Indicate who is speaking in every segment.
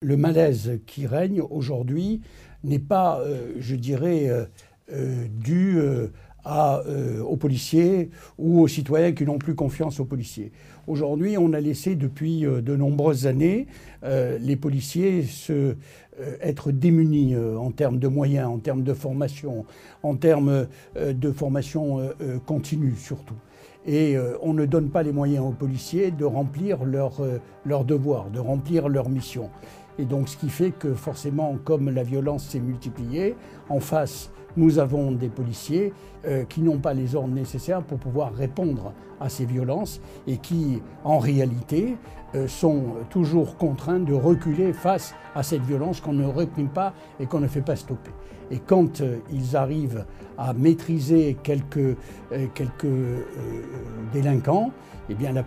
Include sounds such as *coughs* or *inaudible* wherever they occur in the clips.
Speaker 1: Le malaise qui règne aujourd'hui n'est pas, euh, je dirais, euh, euh, dû aux policiers ou aux citoyens qui n'ont plus confiance aux policiers. Aujourd'hui, on a laissé depuis de nombreuses années les policiers être démunis en termes de moyens, en termes de formation, en termes de formation continue surtout. Et on ne donne pas les moyens aux policiers de remplir leur, leur devoir, de remplir leur mission. Et donc ce qui fait que forcément, comme la violence s'est multipliée, en face, nous avons des policiers euh, qui n'ont pas les ordres nécessaires pour pouvoir répondre à ces violences et qui, en réalité, sont toujours contraints de reculer face à cette violence qu'on ne réprime pas et qu'on ne fait pas stopper. Et quand euh, ils arrivent à maîtriser quelques, quelques délinquants, eh la,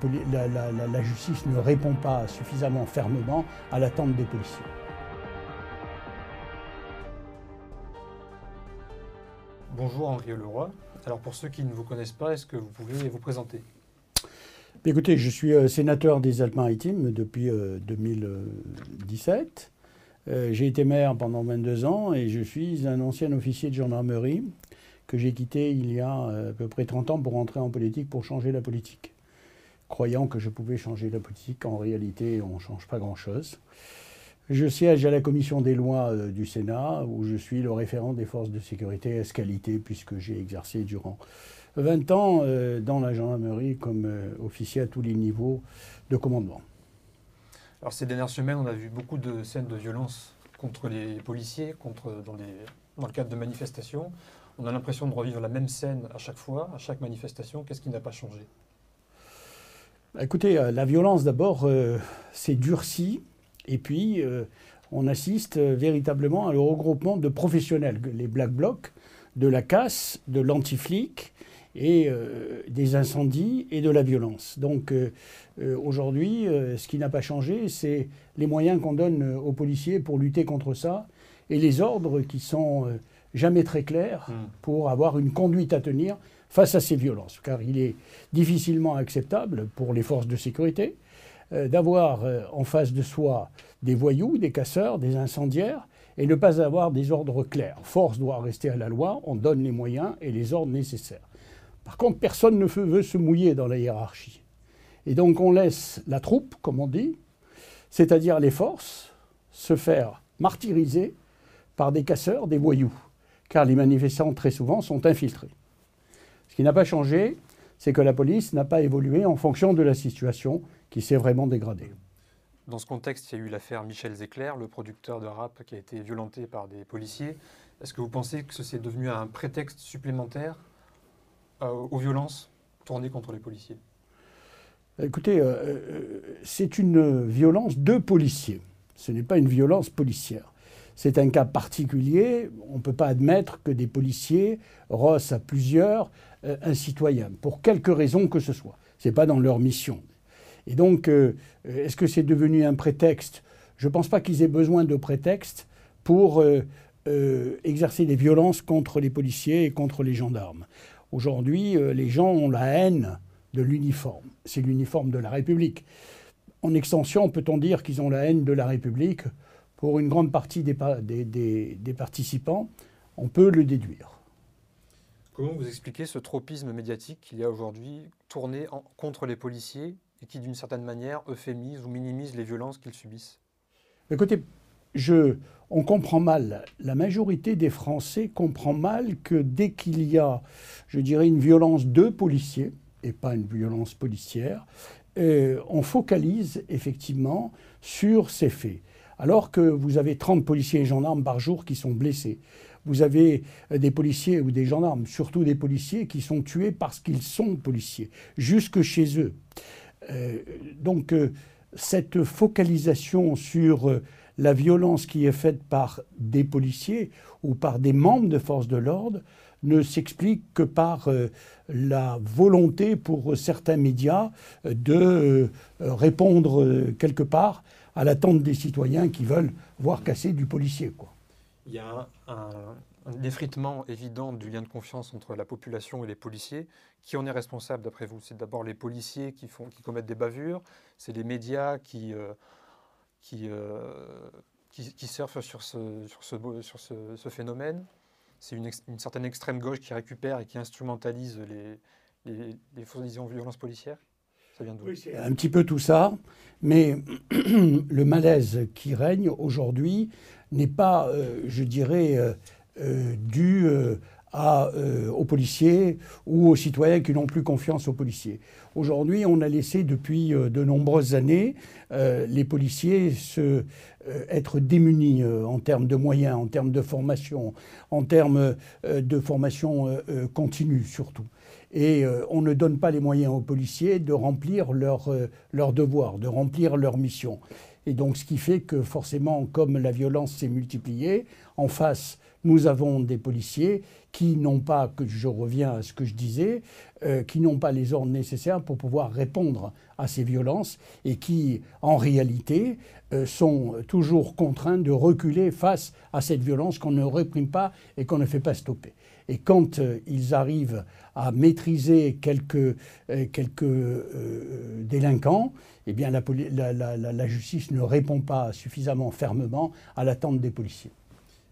Speaker 1: la, justice ne répond pas suffisamment fermement à l'attente des policiers.
Speaker 2: Bonjour Henri Leroy. Alors pour ceux qui ne vous connaissent pas, est-ce que vous pouvez vous présenter?
Speaker 1: Écoutez, je suis euh, sénateur des Alpes-Maritimes depuis 2017. Euh, euh, j'ai été maire pendant 22 ans et je suis un ancien officier de gendarmerie que j'ai quitté il y a à peu près 30 ans pour entrer en politique, pour changer la politique croyant que je pouvais changer la politique. En réalité, on ne change pas grand-chose. Je siège à la commission des lois du Sénat, où je suis le référent des forces de sécurité escalité, puisque j'ai exercé durant 20 ans euh, dans la gendarmerie comme euh, officier à tous les niveaux de commandement.
Speaker 2: Alors ces dernières semaines, on a vu beaucoup de scènes de violence contre les policiers, contre, dans, dans le cadre de manifestations. On a l'impression de revivre la même scène à chaque fois, à chaque manifestation. Qu'est-ce qui n'a pas changé?
Speaker 1: Écoutez, euh, la violence d'abord euh, s'est durcie et puis on assiste véritablement à le regroupement de professionnels, les Black Blocs, de la casse, de l'antiflic et des incendies et de la violence. Donc aujourd'hui, ce qui n'a pas changé, c'est les moyens qu'on donne aux policiers pour lutter contre ça et les ordres qui sont jamais très clairs hmm. pour avoir une conduite à tenir face à ces violences, car il est difficilement acceptable pour les forces de sécurité euh, d'avoir euh, en face de soi des voyous, des casseurs, des incendiaires, et ne pas avoir des ordres clairs. Force doit rester à la loi, on donne les moyens et les ordres nécessaires. Par contre, personne ne veut se mouiller dans la hiérarchie. Et donc on laisse la troupe, comme on dit, c'est-à-dire les forces, se faire martyriser par des casseurs, des voyous, car les manifestants très souvent sont infiltrés. Ce qui n'a pas changé, c'est que la police n'a pas évolué en fonction de la situation qui s'est vraiment dégradée.
Speaker 2: Dans ce contexte, il y a eu l'affaire Michel Zecler, le producteur de rap qui a été violenté par des policiers. Est-ce que vous pensez que c'est devenu un prétexte supplémentaire? Aux violences tournées contre les policiers
Speaker 1: Écoutez, euh, euh, c'est une violence de policiers. Ce n'est pas une violence policière. C'est un cas particulier. On ne peut pas admettre que des policiers rossent à plusieurs euh, un citoyen, pour quelque raison que ce soit. Ce n'est pas dans leur mission. Et donc, euh, est-ce que c'est devenu un prétexte? Je ne pense pas qu'ils aient besoin de prétexte pour euh, exercer des violences contre les policiers et contre les gendarmes. Aujourd'hui, les gens ont la haine de l'uniforme. C'est l'uniforme de la République. En extension, peut-on dire qu'ils ont la haine de la République pour une grande partie des, des, participants, on peut le déduire.
Speaker 2: Comment vous expliquez ce tropisme médiatique qu'il y a aujourd'hui tourné contre les policiers et qui, d'une certaine manière, euphémise ou minimise les violences qu'ils subissent?
Speaker 1: Écoutez, je, on comprend mal, la majorité des Français comprend mal que dès qu'il y a, je dirais, une violence de policiers, et pas une violence policière, euh, on focalise effectivement sur ces faits alors que vous avez 30 policiers et gendarmes par jour qui sont blessés. Vous avez euh, des policiers ou des gendarmes, surtout des policiers, qui sont tués parce qu'ils sont policiers, jusque chez eux. Euh, donc cette focalisation sur la violence qui est faite par des policiers ou par des membres de forces de l'ordre ne s'explique que par la volonté pour certains médias de répondre quelque part à l'attente des citoyens qui veulent voir casser du policier. Quoi.
Speaker 2: Il y a un, effritement évident du lien de confiance entre la population et les policiers. Qui en est responsable d'après vous? C'est d'abord les policiers qui, qui commettent des bavures, c'est les médias qui, euh, qui, qui, surfent sur ce, sur ce, sur ce, phénomène. C'est une, une, certaine extrême gauche qui récupère et qui instrumentalise les, les, les violences policières
Speaker 1: ça vient oui, c'est un petit peu tout ça, mais *clears throat* le malaise qui règne aujourd'hui n'est pas, je dirais, dû euh, aux policiers ou aux citoyens qui n'ont plus confiance aux policiers. Aujourd'hui, on a laissé depuis euh, de nombreuses années euh, les policiers se, être démunis en termes de moyens, en termes de formation, en termes de formation continue surtout. Et on ne donne pas les moyens aux policiers de remplir leur, leur devoir, de remplir leur mission. Et donc, ce qui fait que forcément, comme la violence s'est multipliée, en face, nous avons des policiers qui n'ont pas, je reviens à ce que je disais, euh, qui n'ont pas les ordres nécessaires pour pouvoir répondre à ces violences et qui, en réalité, euh, sont toujours contraints de reculer face à cette violence qu'on ne réprime pas et qu'on ne fait pas stopper. Et quand euh, ils arrivent à maîtriser quelques, quelques délinquants, eh bien la justice ne répond pas suffisamment fermement à l'attente des policiers.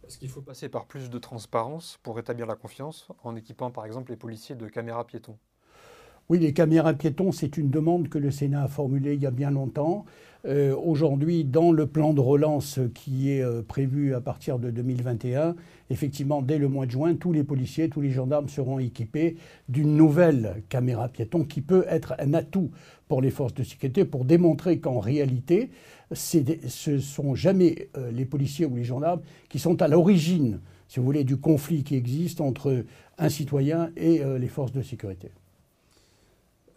Speaker 2: Est-ce qu'il faut passer par plus de transparence pour rétablir la confiance en équipant par exemple les policiers de caméras piétons
Speaker 1: Oui, les caméras piétons, c'est une demande que le Sénat a formulée il y a bien longtemps. Euh, aujourd'hui, dans le plan de relance qui est euh, prévu à partir de 2021, effectivement, dès le mois de juin, tous les policiers, tous les gendarmes seront équipés d'une nouvelle caméra piéton qui peut être un atout pour les forces de sécurité pour démontrer qu'en réalité, ce ne sont jamais euh, les policiers ou les gendarmes qui sont à l'origine, si vous voulez, du conflit qui existe entre un citoyen et les forces de sécurité.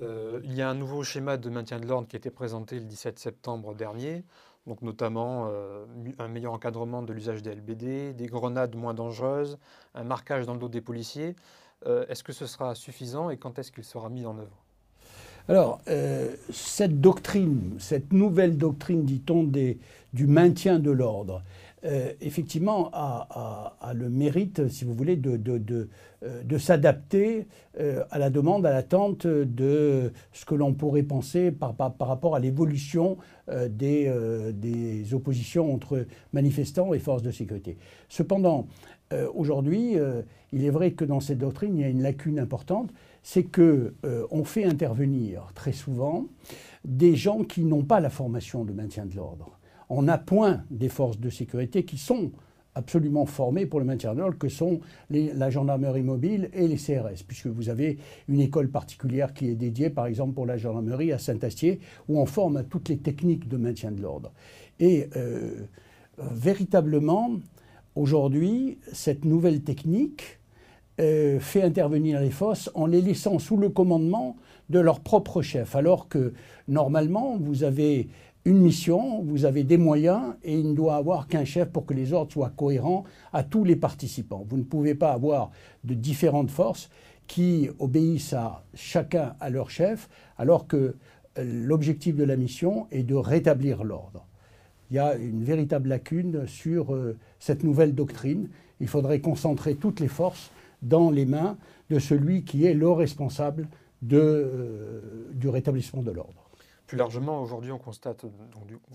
Speaker 2: Euh, il y a un nouveau schéma de maintien de l'ordre qui a été présenté le 17 septembre dernier, donc notamment euh, un meilleur encadrement de l'usage des LBD, des grenades moins dangereuses, un marquage dans le dos des policiers. Euh, est-ce que ce sera suffisant et quand est-ce qu'il sera mis en œuvre?
Speaker 1: Alors, cette doctrine, cette nouvelle doctrine, dit-on, du maintien de l'ordre, euh, effectivement, a, le mérite, si vous voulez, de, euh, s'adapter euh, à la demande, à l'attente de ce que l'on pourrait penser par, par, rapport à l'évolution des, des, oppositions entre manifestants et forces de sécurité. Cependant, aujourd'hui, il est vrai que dans cette doctrine, il y a une lacune importante, c'est que on fait intervenir très souvent des gens qui n'ont pas la formation de maintien de l'ordre on appoint des forces de sécurité qui sont absolument formées pour le maintien de l'ordre, que sont la gendarmerie mobile et les CRS, puisque vous avez une école particulière qui est dédiée, par exemple, pour la gendarmerie à Saint-Astier, où on forme toutes les techniques de maintien de l'ordre. Et euh, véritablement, aujourd'hui, cette nouvelle technique euh, fait intervenir les forces en les laissant sous le commandement de leur propre chef, alors que normalement, vous avez une mission, vous avez des moyens et il ne doit avoir qu'un chef pour que les ordres soient cohérents à tous les participants. Vous ne pouvez pas avoir de différentes forces qui obéissent à chacun à leur chef alors que euh, l'objectif de la mission est de rétablir l'ordre. Il y a une véritable lacune sur euh, cette nouvelle doctrine. Il faudrait concentrer toutes les forces dans les mains de celui qui est le responsable euh, du rétablissement de l'ordre.
Speaker 2: Plus largement, aujourd'hui, on constate,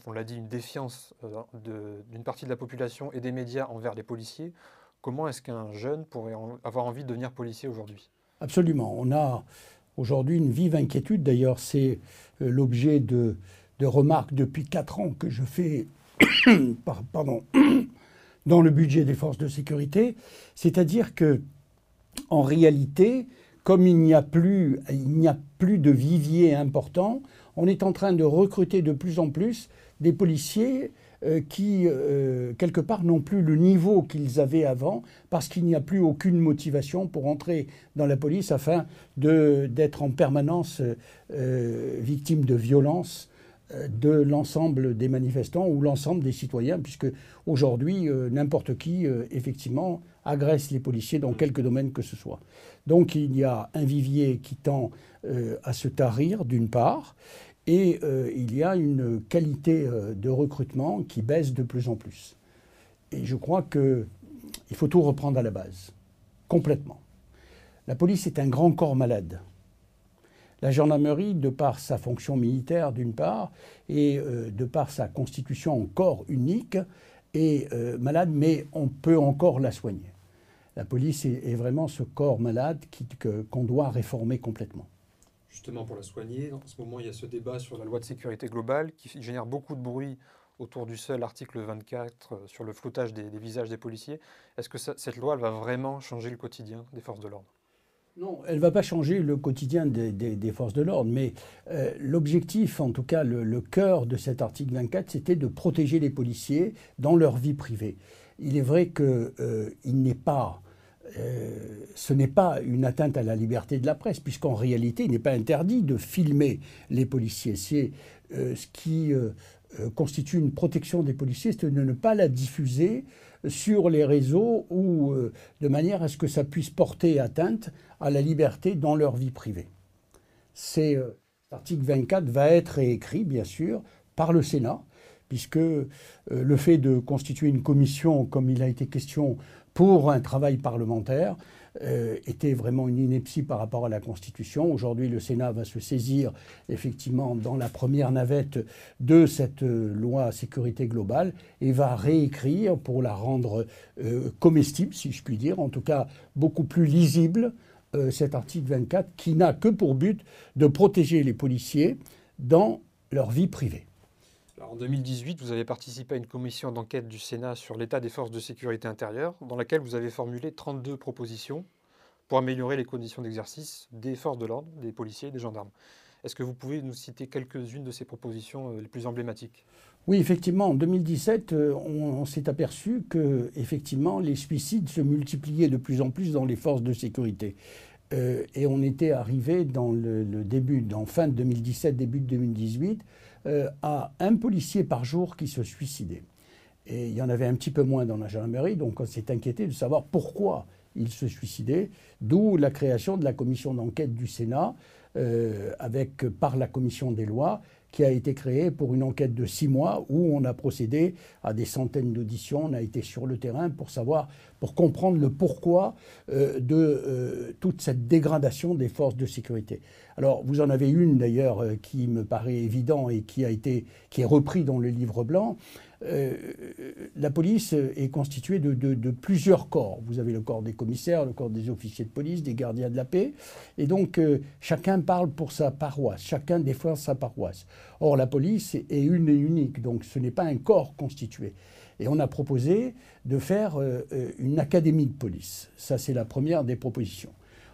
Speaker 2: on l'a dit, une défiance euh, d'une partie de la population et des médias envers les policiers. Comment est-ce qu'un jeune pourrait avoir envie de devenir policier aujourd'hui?
Speaker 1: Absolument. On a aujourd'hui une vive inquiétude. D'ailleurs, c'est euh, l'objet de, remarques depuis quatre ans que je fais *coughs* pardon, *coughs* dans le budget des forces de sécurité. C'est-à-dire que, en réalité, comme il n'y a plus, il n'y a plus de vivier important, on est en train de recruter de plus en plus des policiers euh, qui, euh, quelque part, n'ont plus le niveau qu'ils avaient avant, parce qu'il n'y a plus aucune motivation pour entrer dans la police afin d'être en permanence euh, victime de violences de l'ensemble des manifestants ou l'ensemble des citoyens, puisque aujourd'hui, n'importe qui, effectivement, agresse les policiers dans quelque domaine que ce soit. Donc il y a un vivier qui tend à se tarir, d'une part, et euh, il y a une qualité euh, de recrutement qui baisse de plus en plus. Et je crois qu'il faut tout reprendre à la base, complètement. La police est un grand corps malade. La gendarmerie, de par sa fonction militaire d'une part, et euh, de par sa constitution en corps unique, est euh, malade, mais on peut encore la soigner. La police est, vraiment ce corps malade qu'on doit réformer complètement.
Speaker 2: Justement, pour la soigner, en ce moment, il y a ce débat sur la loi de sécurité globale qui génère beaucoup de bruit autour du seul article 24 euh, sur le floutage des, visages des policiers. Est-ce que cette loi va vraiment changer le quotidien des forces de l'ordre?
Speaker 1: Non, elle ne va pas changer le quotidien des, forces de l'ordre, mais euh, l'objectif, en tout cas le, cœur de cet article 24, c'était de protéger les policiers dans leur vie privée. Il est vrai que euh, n'est pas, ce n'est pas une atteinte à la liberté de la presse, puisqu'en réalité, il n'est pas interdit de filmer les policiers. C'est ce qui euh, constitue une protection des policiers, c'est de ne pas la diffuser sur les réseaux ou euh, de manière à ce que ça puisse porter atteinte à la liberté dans leur vie privée. C'est, euh, cet article 24 va être réécrit, bien sûr, par le Sénat, puisque le fait de constituer une commission, comme il a été question, pour un travail parlementaire, euh, était vraiment une ineptie par rapport à la Constitution. Aujourd'hui, le Sénat va se saisir effectivement dans la première navette de cette euh, loi sécurité globale et va réécrire pour la rendre euh, comestible, si je puis dire, en tout cas beaucoup plus lisible, cet article 24 qui n'a que pour but de protéger les policiers dans leur vie privée.
Speaker 2: En 2018, vous avez participé à une commission d'enquête du Sénat sur l'état des forces de sécurité intérieure, dans laquelle vous avez formulé 32 propositions pour améliorer les conditions d'exercice des forces de l'ordre, des policiers et des gendarmes. Est-ce que vous pouvez nous citer quelques-unes de ces propositions euh, les plus emblématiques?
Speaker 1: Oui, effectivement, en 2017, euh, on, s'est aperçu que effectivement les suicides se multipliaient de plus en plus dans les forces de sécurité. Euh, et on était arrivé dans le, début, dans fin de 2017, début de 2018, à un policier par jour qui se suicidait. Et il y en avait un petit peu moins dans la gendarmerie, donc on s'est inquiété de savoir pourquoi il se suicidait, d'où la création de la commission d'enquête du Sénat, euh, par la commission des lois, qui a été créée pour une enquête de six mois où on a procédé à des centaines d'auditions, on a été sur le terrain pour savoir, pour comprendre le pourquoi euh, de euh, toute cette dégradation des forces de sécurité. Alors vous en avez une d'ailleurs qui me paraît évident et qui a été est repris dans le livre blanc, euh, la police est constituée de, plusieurs corps. Vous avez le corps des commissaires, le corps des officiers de police, des gardiens de la paix. Et donc, euh, chacun parle pour sa paroisse, chacun défend sa paroisse. Or, la police est une et unique, donc ce n'est pas un corps constitué. Et on a proposé de faire euh, une académie de police. Ça, c'est la première des propositions.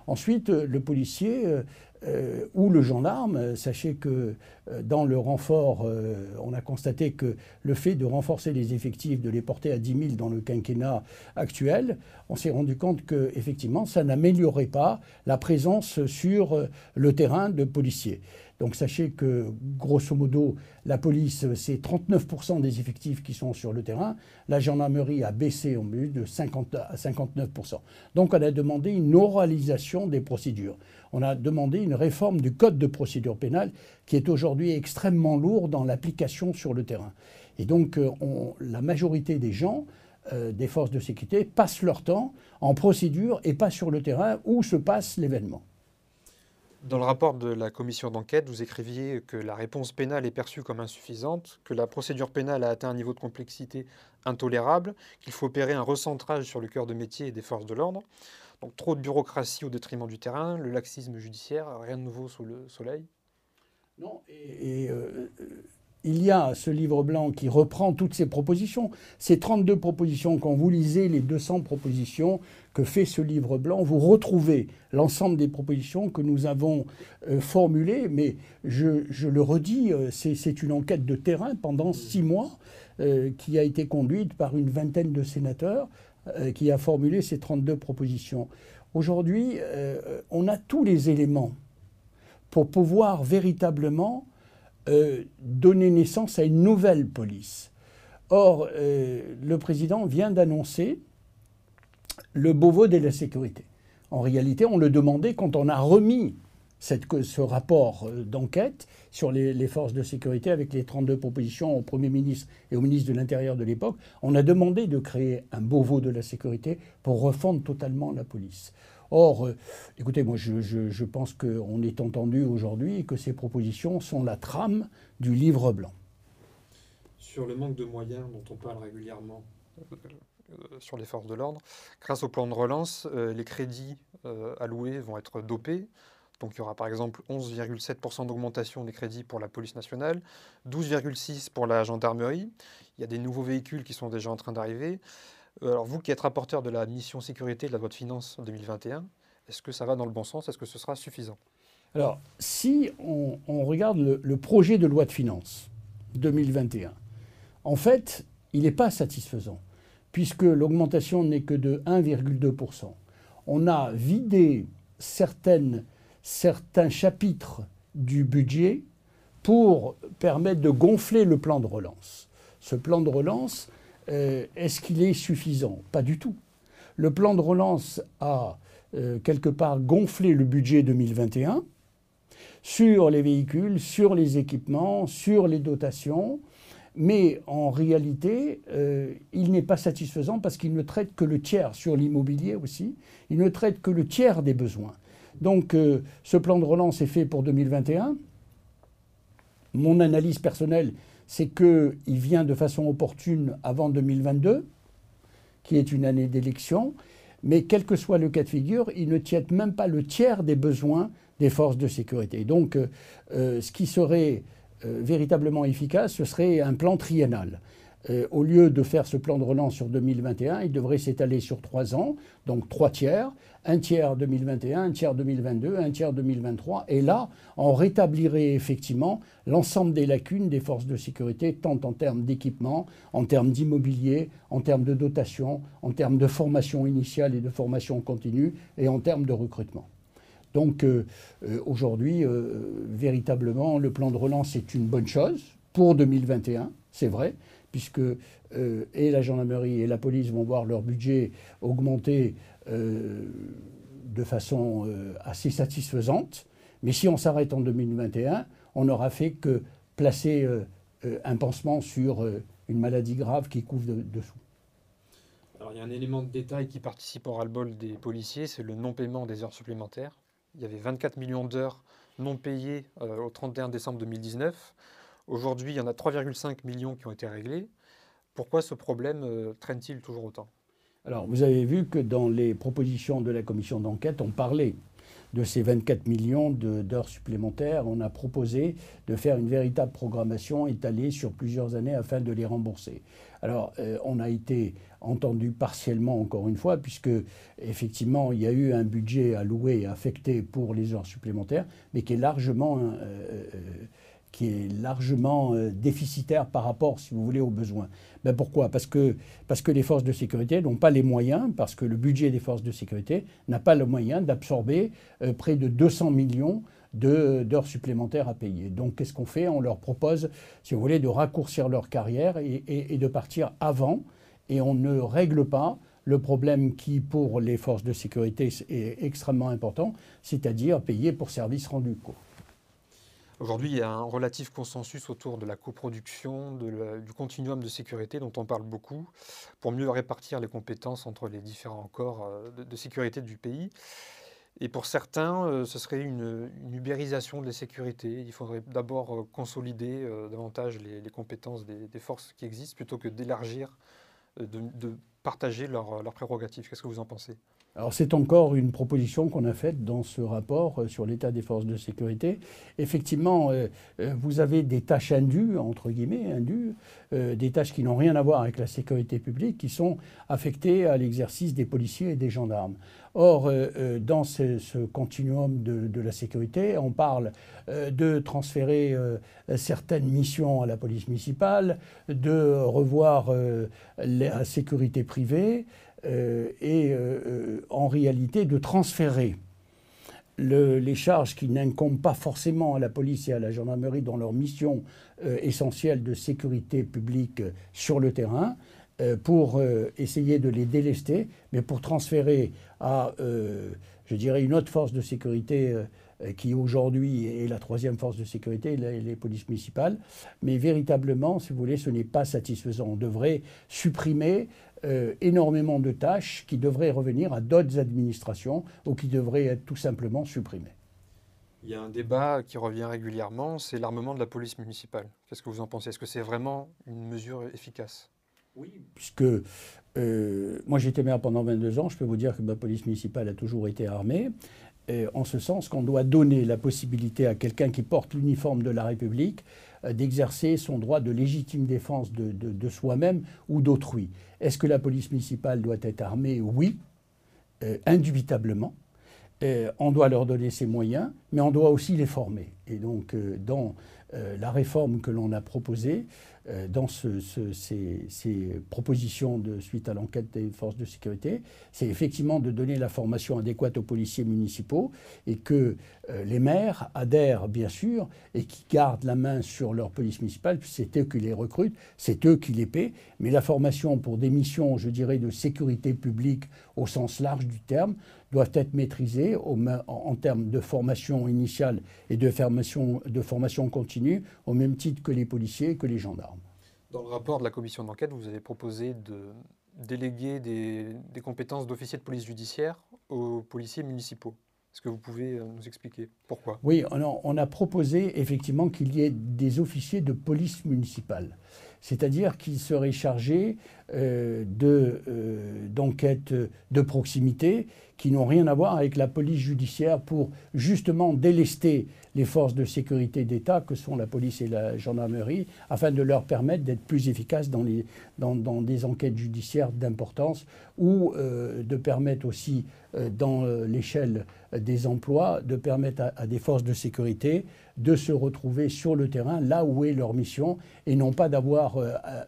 Speaker 1: Ensuite, le policier euh, ou le gendarme. Sachez que euh, dans le renfort, euh, on a constaté que le fait de renforcer les effectifs, de les porter à 10 000 dans le quinquennat actuel, on s'est rendu compte que effectivement, ça n'améliorait pas la présence sur le terrain de policiers. Donc sachez que, grosso modo, la police, c'est 39% des effectifs qui sont sur le terrain. La gendarmerie a baissé en but de 50 à 59%. Donc on a demandé une oralisation des procédures. On a demandé une réforme du code de procédure pénale qui est aujourd'hui extrêmement lourd dans l'application sur le terrain. Et donc euh, la majorité des gens euh, des forces de sécurité passent leur temps en procédure et pas sur le terrain où se passe l'événement.
Speaker 2: Dans le rapport de la commission d'enquête, vous écriviez que la réponse pénale est perçue comme insuffisante, que la procédure pénale a atteint un niveau de complexité intolérable, qu'il faut opérer un recentrage sur le cœur de métier des forces de l'ordre. Donc trop de bureaucratie au détriment du terrain, le laxisme judiciaire, rien de nouveau sous le soleil?
Speaker 1: Non, et, euh, il y a ce livre blanc qui reprend toutes ces propositions. Ces 32 propositions, quand vous lisez les 200 propositions que fait ce livre blanc, vous retrouvez l'ensemble des propositions que nous avons euh, formulées. Mais je, le redis, euh, c'est une enquête de terrain pendant six mois euh, qui a été conduite par une vingtaine de sénateurs qui a formulé ces 32 propositions. Aujourd'hui, on a tous les éléments pour pouvoir véritablement euh, donner naissance à une nouvelle police. Or, euh, le président vient d'annoncer le Beauvau de la sécurité. En réalité, on le demandait quand on a remis ce rapport euh, d'enquête sur les, les, forces de sécurité avec les 32 propositions au Premier ministre et au ministre de l'Intérieur de l'époque. On a demandé de créer un Beauvau de la sécurité pour refondre totalement la police. Or, écoutez, moi je, je pense qu'on est entendu aujourd'hui et que ces propositions sont la trame du livre blanc.
Speaker 2: Sur le manque de moyens dont on parle régulièrement sur les forces de l'ordre, grâce au plan de relance, les crédits alloués vont être dopés. Donc il y aura par exemple 11,7% d'augmentation des crédits pour la police nationale, 12,6% pour la gendarmerie. Il y a des nouveaux véhicules qui sont déjà en train d'arriver. Euh, alors vous qui êtes rapporteur de la mission sécurité de la loi de finances 2021, est-ce que ça va dans le bon sens? Est-ce que ce sera suffisant?
Speaker 1: Alors si on, regarde le, projet de loi de finances 2021, en fait, il n'est pas satisfaisant, puisque l'augmentation n'est que de 1,2%. On a vidé certains chapitres du budget pour permettre de gonfler le plan de relance. Ce plan de relance, euh, est-ce qu'il est suffisant? Pas du tout. Le plan de relance a euh, quelque part gonflé le budget 2021 sur les véhicules, sur les équipements, sur les dotations, mais en réalité, euh, il n'est pas satisfaisant parce qu'il ne traite que le tiers sur l'immobilier aussi, il ne traite que le tiers des besoins. Donc ce plan de relance est fait pour 2021. Mon analyse personnelle, c'est qu'il vient de façon opportune avant 2022, qui est une année d'élection. Mais quel que soit le cas de figure, il ne tient même pas le tiers des besoins des forces de sécurité. Donc euh, euh, ce qui serait véritablement efficace, ce serait un plan triennal. Au lieu de faire ce plan de relance sur 2021, il devrait s'étaler sur trois ans, donc trois tiers, un tiers 2021, un tiers 2022, un tiers 2023. Et là, on rétablirait effectivement l'ensemble des lacunes des forces de sécurité, tant en termes d'équipement, en termes d'immobilier, en termes de dotation, en termes de formation initiale et de formation continue, et en termes de recrutement. Donc euh, euh, aujourd'hui, euh, véritablement, le plan de relance est une bonne chose pour 2021, c'est vrai, puisque et la gendarmerie et la police vont voir leur budget augmenter euh, de façon euh, assez satisfaisante. Mais si on s'arrête en 2021, on n'aura fait que placer euh, un pansement sur une maladie grave qui couvre dessous.
Speaker 2: Alors il y a un élément de détail qui participe au ras-le-bol des policiers, c'est le non-paiement des heures supplémentaires. Il y avait 24 millions d'heures non payées au 31 décembre 2019. Aujourd'hui, il y en a 3,5 millions qui ont été réglés. Pourquoi ce problème traîne-t-il toujours autant?
Speaker 1: Alors, vous avez vu que dans les propositions de la commission d'enquête, on parlait de ces 24 millions d'heures supplémentaires. On a proposé de faire une véritable programmation étalée sur plusieurs années afin de les rembourser. Alors, euh, on a été entendu partiellement, encore une fois, puisque effectivement, il y a eu un budget alloué, affecté pour les heures supplémentaires, mais qui est largement euh, euh, qui est largement euh, déficitaire par rapport, si vous voulez, aux besoins. Ben pourquoi? Parce que, les forces de sécurité n'ont pas les moyens, parce que le budget des forces de sécurité n'a pas le moyen d'absorber euh, près de 200 millions d'heures supplémentaires à payer. Donc qu'est-ce qu'on fait? On leur propose, si vous voulez, de raccourcir leur carrière et, et de partir avant, et on ne règle pas le problème qui, pour les forces de sécurité, est extrêmement important, c'est-à-dire payer pour services rendus.
Speaker 2: Aujourd'hui, il y a un relatif consensus autour de la coproduction, du continuum de sécurité dont on parle beaucoup, pour mieux répartir les compétences entre les différents corps euh, de, sécurité du pays. Et pour certains, euh, ce serait une, ubérisation de la sécurité. Il faudrait d'abord euh, consolider davantage les, compétences des, forces qui existent plutôt que d'élargir, de, partager leurs prérogatives. Qu'est-ce que vous en pensez?
Speaker 1: Alors c'est encore une proposition qu'on a faite dans ce rapport euh, sur l'état des forces de sécurité. Effectivement, euh, euh, vous avez des tâches indues, entre guillemets, indues, des tâches qui n'ont rien à voir avec la sécurité publique, qui sont affectées à l'exercice des policiers et des gendarmes. Or, dans ce, continuum de, la sécurité, on parle de transférer certaines missions à la police municipale, de revoir la sécurité privée, et euh, euh, en réalité de transférer les charges qui n'incombent pas forcément à la police et à la gendarmerie dans leur mission essentielle de sécurité publique sur le terrain pour essayer de les délester, mais pour transférer à, je dirais, une autre force de sécurité qui aujourd'hui est la troisième force de sécurité, les, les, polices municipales. Mais véritablement, si vous voulez, ce n'est pas satisfaisant. On devrait supprimer euh, énormément de tâches qui devraient revenir à d'autres administrations ou qui devraient être tout simplement supprimées.
Speaker 2: Il y a un débat qui revient régulièrement, c'est l'armement de la police municipale. Qu'est-ce que vous en pensez? Est-ce que c'est vraiment une mesure efficace?
Speaker 1: Oui, puisque euh, moi j'étais maire pendant 22 ans, je peux vous dire que ma police municipale a toujours été armée. En ce sens qu'on doit donner la possibilité à quelqu'un qui porte l'uniforme de la République euh, d'exercer son droit de légitime défense de, soi-même ou d'autrui. Est-ce que la police municipale doit être armée? Oui, euh, indubitablement. on doit leur donner ses moyens, mais on doit aussi les former. Et donc, dans la réforme que l'on a proposée, euh, dans ces, propositions de suite à l'enquête des forces de sécurité, c'est effectivement de donner la formation adéquate aux policiers municipaux et que euh, les maires adhèrent bien sûr et qui gardent la main sur leur police municipale, c'est eux qui les recrutent, c'est eux qui les paient, mais la formation pour des missions, je dirais, de sécurité publique au sens large du terme, doivent être maîtrisées en, termes de formation initiale et de formation, de formation continue, au même titre que les policiers et que les gendarmes.
Speaker 2: Dans le rapport de la commission d'enquête, vous avez proposé de déléguer des, compétences d'officier de police judiciaire aux policiers municipaux. Est-ce que vous pouvez euh, nous expliquer pourquoi?
Speaker 1: Oui, on a proposé effectivement qu'il y ait des officiers de police municipale c'est-à-dire qu'ils seraient chargés euh, euh, d'enquêtes de proximité qui n'ont rien à voir avec la police judiciaire pour justement délester les forces de sécurité d'État que sont la police et la gendarmerie afin de leur permettre d'être plus efficaces dans, des enquêtes judiciaires d'importance ou euh, de permettre aussi dans l'échelle des emplois de permettre à, des forces de sécurité de se retrouver sur le terrain là où est leur mission et non pas d'avoir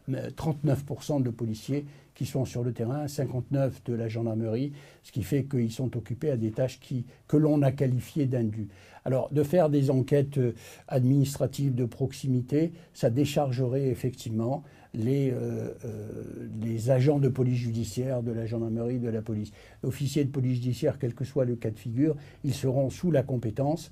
Speaker 1: 39% de policiers qui sont sur le terrain, 59 de la gendarmerie, ce qui fait qu'ils sont occupés à des tâches qui, que l'on a qualifiées d'indues. Alors, de faire des enquêtes euh, administratives de proximité, ça déchargerait effectivement les, euh, euh, les agents de police judiciaire, de la gendarmerie, de la police. Officiers de police judiciaire, quel que soit le cas de figure, ils seront sous la compétence,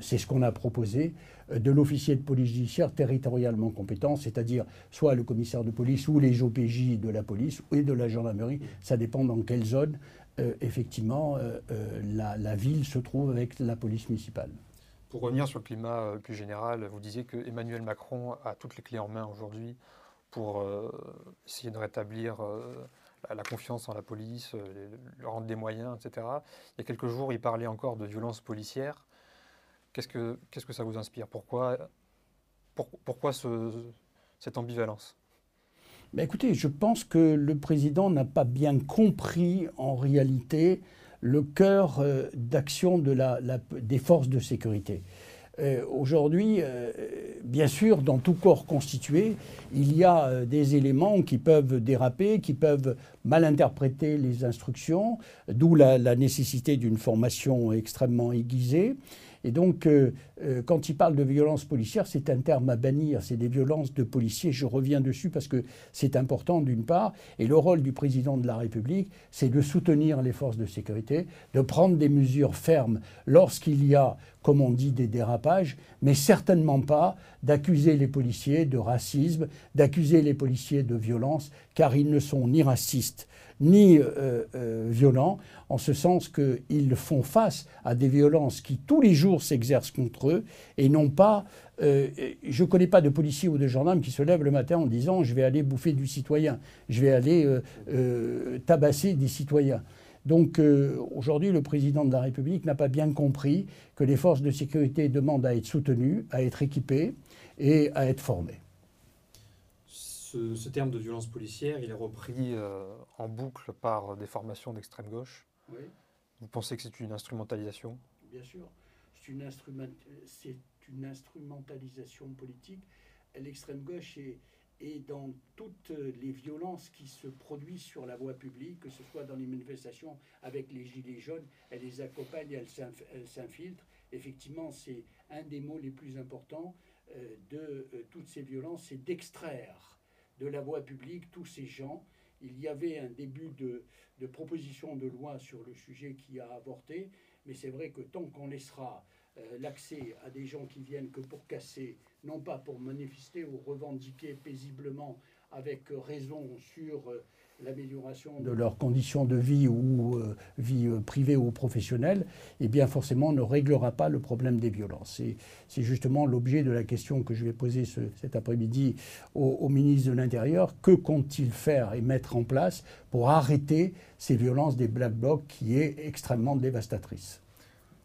Speaker 1: c'est ce qu'on a proposé, de l'officier de police judiciaire territorialement compétent, c'est-à-dire soit le commissaire de police ou les OPJ de la police et de la gendarmerie, ça dépend dans quelle zone euh, effectivement, euh, euh, la, ville se trouve avec la police municipale.
Speaker 2: Pour revenir sur le climat plus général, vous disiez que Emmanuel Macron a toutes les clés en main aujourd'hui pour essayer de rétablir la confiance en la police, leur rendre des moyens, etc. Il y a quelques jours, il parlait encore de violence policière. Qu'est-ce que, que ça vous inspire? Pourquoi, pourquoi cette ambivalence?
Speaker 1: Écoutez, je pense que le président n'a pas bien compris en réalité le cœur euh, d'action des forces de sécurité. Euh, aujourd'hui, euh, bien sûr, dans tout corps constitué, il y a des éléments qui peuvent déraper, qui peuvent mal interpréter les instructions, d'où la nécessité d'une formation extrêmement aiguisée. Et donc, euh, euh, quand il parle de violence policière, c'est un terme à bannir, c'est des violences de policiers. Je reviens dessus parce que c'est important d'une part. Et le rôle du président de la République, c'est de soutenir les forces de sécurité, de prendre des mesures fermes lorsqu'il y a, comme on dit, des dérapages, mais certainement pas d'accuser les policiers de racisme, d'accuser les policiers de violence, car ils ne sont ni racistes ni euh, euh, violents, en ce sens qu'ils font face à des violences qui tous les jours s'exercent contre eux et non pas... Euh, je ne connais pas de policiers ou de gendarmes qui se lèvent le matin en disant je vais aller bouffer du citoyen, je vais aller tabasser des citoyens. Donc aujourd'hui, le président de la République n'a pas bien compris que les forces de sécurité demandent à être soutenues, à être équipées et à être formées
Speaker 2: ce, terme de violence policière, il est repris euh, en boucle par des formations d'extrême gauche. Vous pensez que c'est une instrumentalisation?
Speaker 1: Bien sûr. C'est une, une, instrumentalisation politique. L'extrême gauche est, est, dans toutes les violences qui se produisent sur la voie publique, que ce soit dans les manifestations avec les gilets jaunes, elle les accompagne, elle s'infiltre. Effectivement, c'est un des mots les plus importants euh, de euh, toutes ces violences, c'est d'extraire de la voie publique tous ces gens. Il y avait un début de, proposition de loi sur le sujet qui a avorté, mais c'est vrai que tant qu'on laissera euh, l'accès à des gens qui viennent que pour casser, non pas pour manifester ou revendiquer paisiblement avec raison sur l'amélioration de leurs conditions de vie ou euh, vie euh, privée ou professionnelle, eh bien forcément ne réglera pas le problème des violences. c'est justement l'objet de la question que je vais poser cet après-midi au, ministre de l'Intérieur. Que compte-t-il faire et mettre en place pour arrêter ces violences des Black Blocs qui est extrêmement dévastatrice?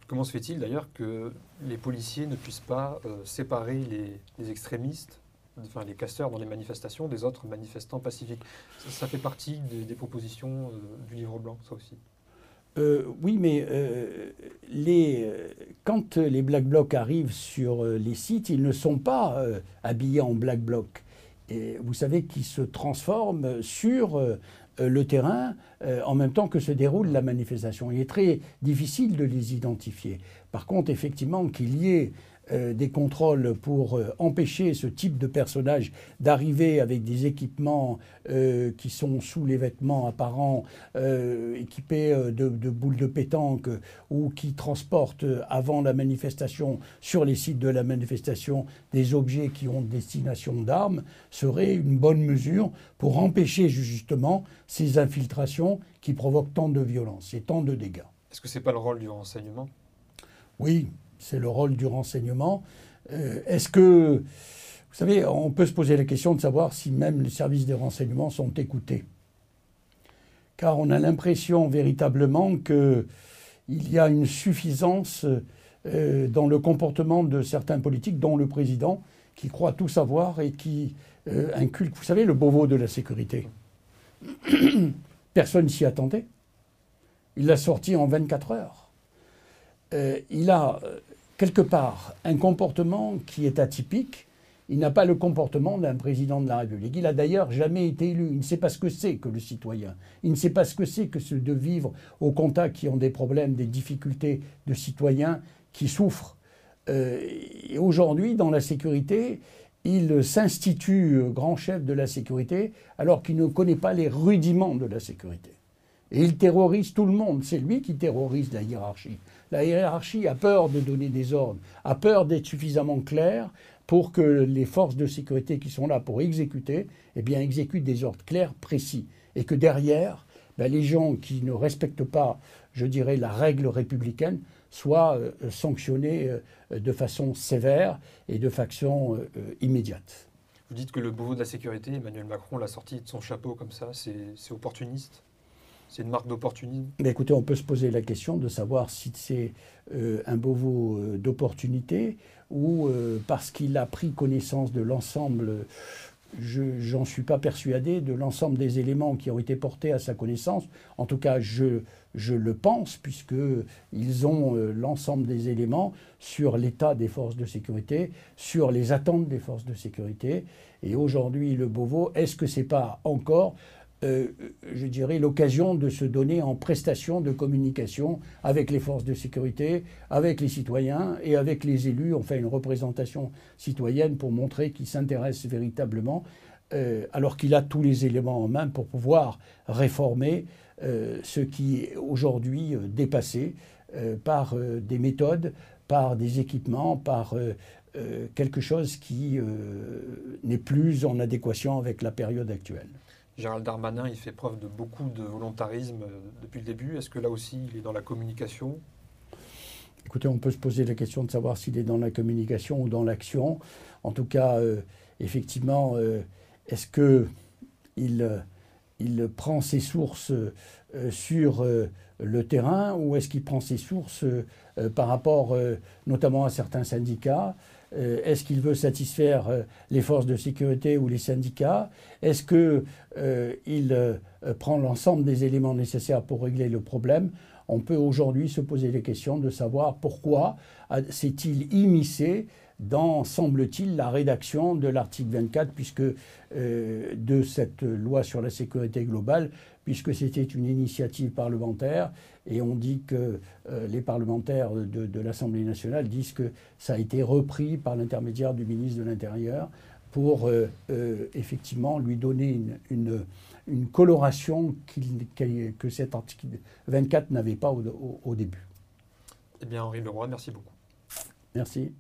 Speaker 2: Comment se fait-il d'ailleurs que les policiers ne puissent pas euh, séparer les extrémistes enfin, les casseurs dans les manifestations des autres manifestants pacifiques. Ça, fait partie des, propositions euh, du livre blanc, ça aussi.
Speaker 1: Euh, oui, mais euh, quand les Black Blocs arrivent sur les sites, ils ne sont pas habillés en Black Bloc. Vous savez qu'ils se transforment sur le terrain en même temps que se déroule la manifestation. Il est très difficile de les identifier. Par contre, effectivement, qu'il y ait euh, des contrôles pour euh, empêcher ce type de personnage d'arriver avec des équipements euh, qui sont sous les vêtements apparents, équipés de, boules de pétanque ou qui transportent avant la manifestation sur les sites de la manifestation des objets qui ont destination d'armes, serait une bonne mesure pour empêcher justement ces infiltrations qui provoquent tant de violence et tant de dégâts.
Speaker 2: Est-ce que ce n'est pas le rôle du renseignement?
Speaker 1: Oui, c'est le rôle du renseignement. Euh, est-ce que, vous savez, on peut se poser la question de savoir si même les services des renseignements sont écoutés. Car on a l'impression véritablement qu'il y a une suffisance euh, dans le comportement de certains politiques, dont le président, qui croit tout savoir et qui euh, inculque, vous savez, le Beauvau de la sécurité. *coughs* Personne s'y attendait. Il l'a sorti en 24 heures. il a quelque part un comportement qui est atypique. Il n'a pas le comportement d'un président de la République. Il a d'ailleurs jamais été élu. Il ne sait pas ce que c'est que le citoyen. Il ne sait pas ce que c'est que ce de vivre au contact qui ont des problèmes, des difficultés de citoyens qui souffrent. Euh, et aujourd'hui, dans la sécurité, il s'institue grand chef de la sécurité alors qu'il ne connaît pas les rudiments de la sécurité. Et il terrorise tout le monde. C'est lui qui terrorise la hiérarchie. La hiérarchie a peur de donner des ordres, a peur d'être suffisamment claire pour que les forces de sécurité qui sont là pour exécuter, eh bien, exécutent des ordres clairs, précis. Et que derrière, ben, les gens qui ne respectent pas, je dirais, la règle républicaine soient euh, sanctionnés euh, de façon sévère et de façon euh, immédiate.
Speaker 2: Vous dites que le Beauvau de la sécurité, Emmanuel Macron l'a sorti de son chapeau comme ça, c'est opportuniste? C'est une marque d'opportunisme
Speaker 1: Écoutez, on peut se poser la question de savoir si c'est euh, un Beauvau euh, d'opportunité ou euh, parce qu'il a pris connaissance de l'ensemble, je n'en suis pas persuadé, de l'ensemble des éléments qui ont été portés à sa connaissance. En tout cas, je, je le pense, puisqu'ils ont l'ensemble des éléments sur l'état des forces de sécurité, sur les attentes des forces de sécurité. Et aujourd'hui, le Beauvau, est-ce que ce n'est pas encore euh, je dirais, l'occasion de se donner en prestation de communication avec les forces de sécurité, avec les citoyens et avec les élus. On fait une représentation citoyenne pour montrer qu'il s'intéresse véritablement, euh, alors qu'il a tous les éléments en main pour pouvoir réformer euh, ce qui est aujourd'hui dépassé par des méthodes, par des équipements, par quelque chose qui n'est plus en adéquation avec la période actuelle.
Speaker 2: Gérald Darmanin, il fait preuve de beaucoup de volontarisme euh, depuis le début. Est-ce que là aussi, il est dans la communication?
Speaker 1: Écoutez, on peut se poser la question de savoir s'il est dans la communication ou dans l'action. En tout cas, euh, effectivement, euh, est-ce que il, il, prend ses sources sur le terrain ou est-ce qu'il prend ses sources par rapport notamment à certains syndicats? Euh, est-ce qu'il veut satisfaire euh, les forces de sécurité ou les syndicats? Est-ce qu'il euh, prend l'ensemble des éléments nécessaires pour régler le problème? On peut aujourd'hui se poser les questions de savoir pourquoi s'est-il immiscé dans, semble-t-il, la rédaction de l'article 24 puisque, de cette loi sur la sécurité globale, puisque c'était une initiative parlementaire. Et on dit que euh, les parlementaires de, l'Assemblée nationale disent que ça a été repris par l'intermédiaire du ministre de l'Intérieur pour euh, euh, effectivement lui donner une, une, coloration que cet article 24 n'avait pas au, au début.
Speaker 2: Eh bien, Henri Leroy, merci beaucoup.
Speaker 1: Merci.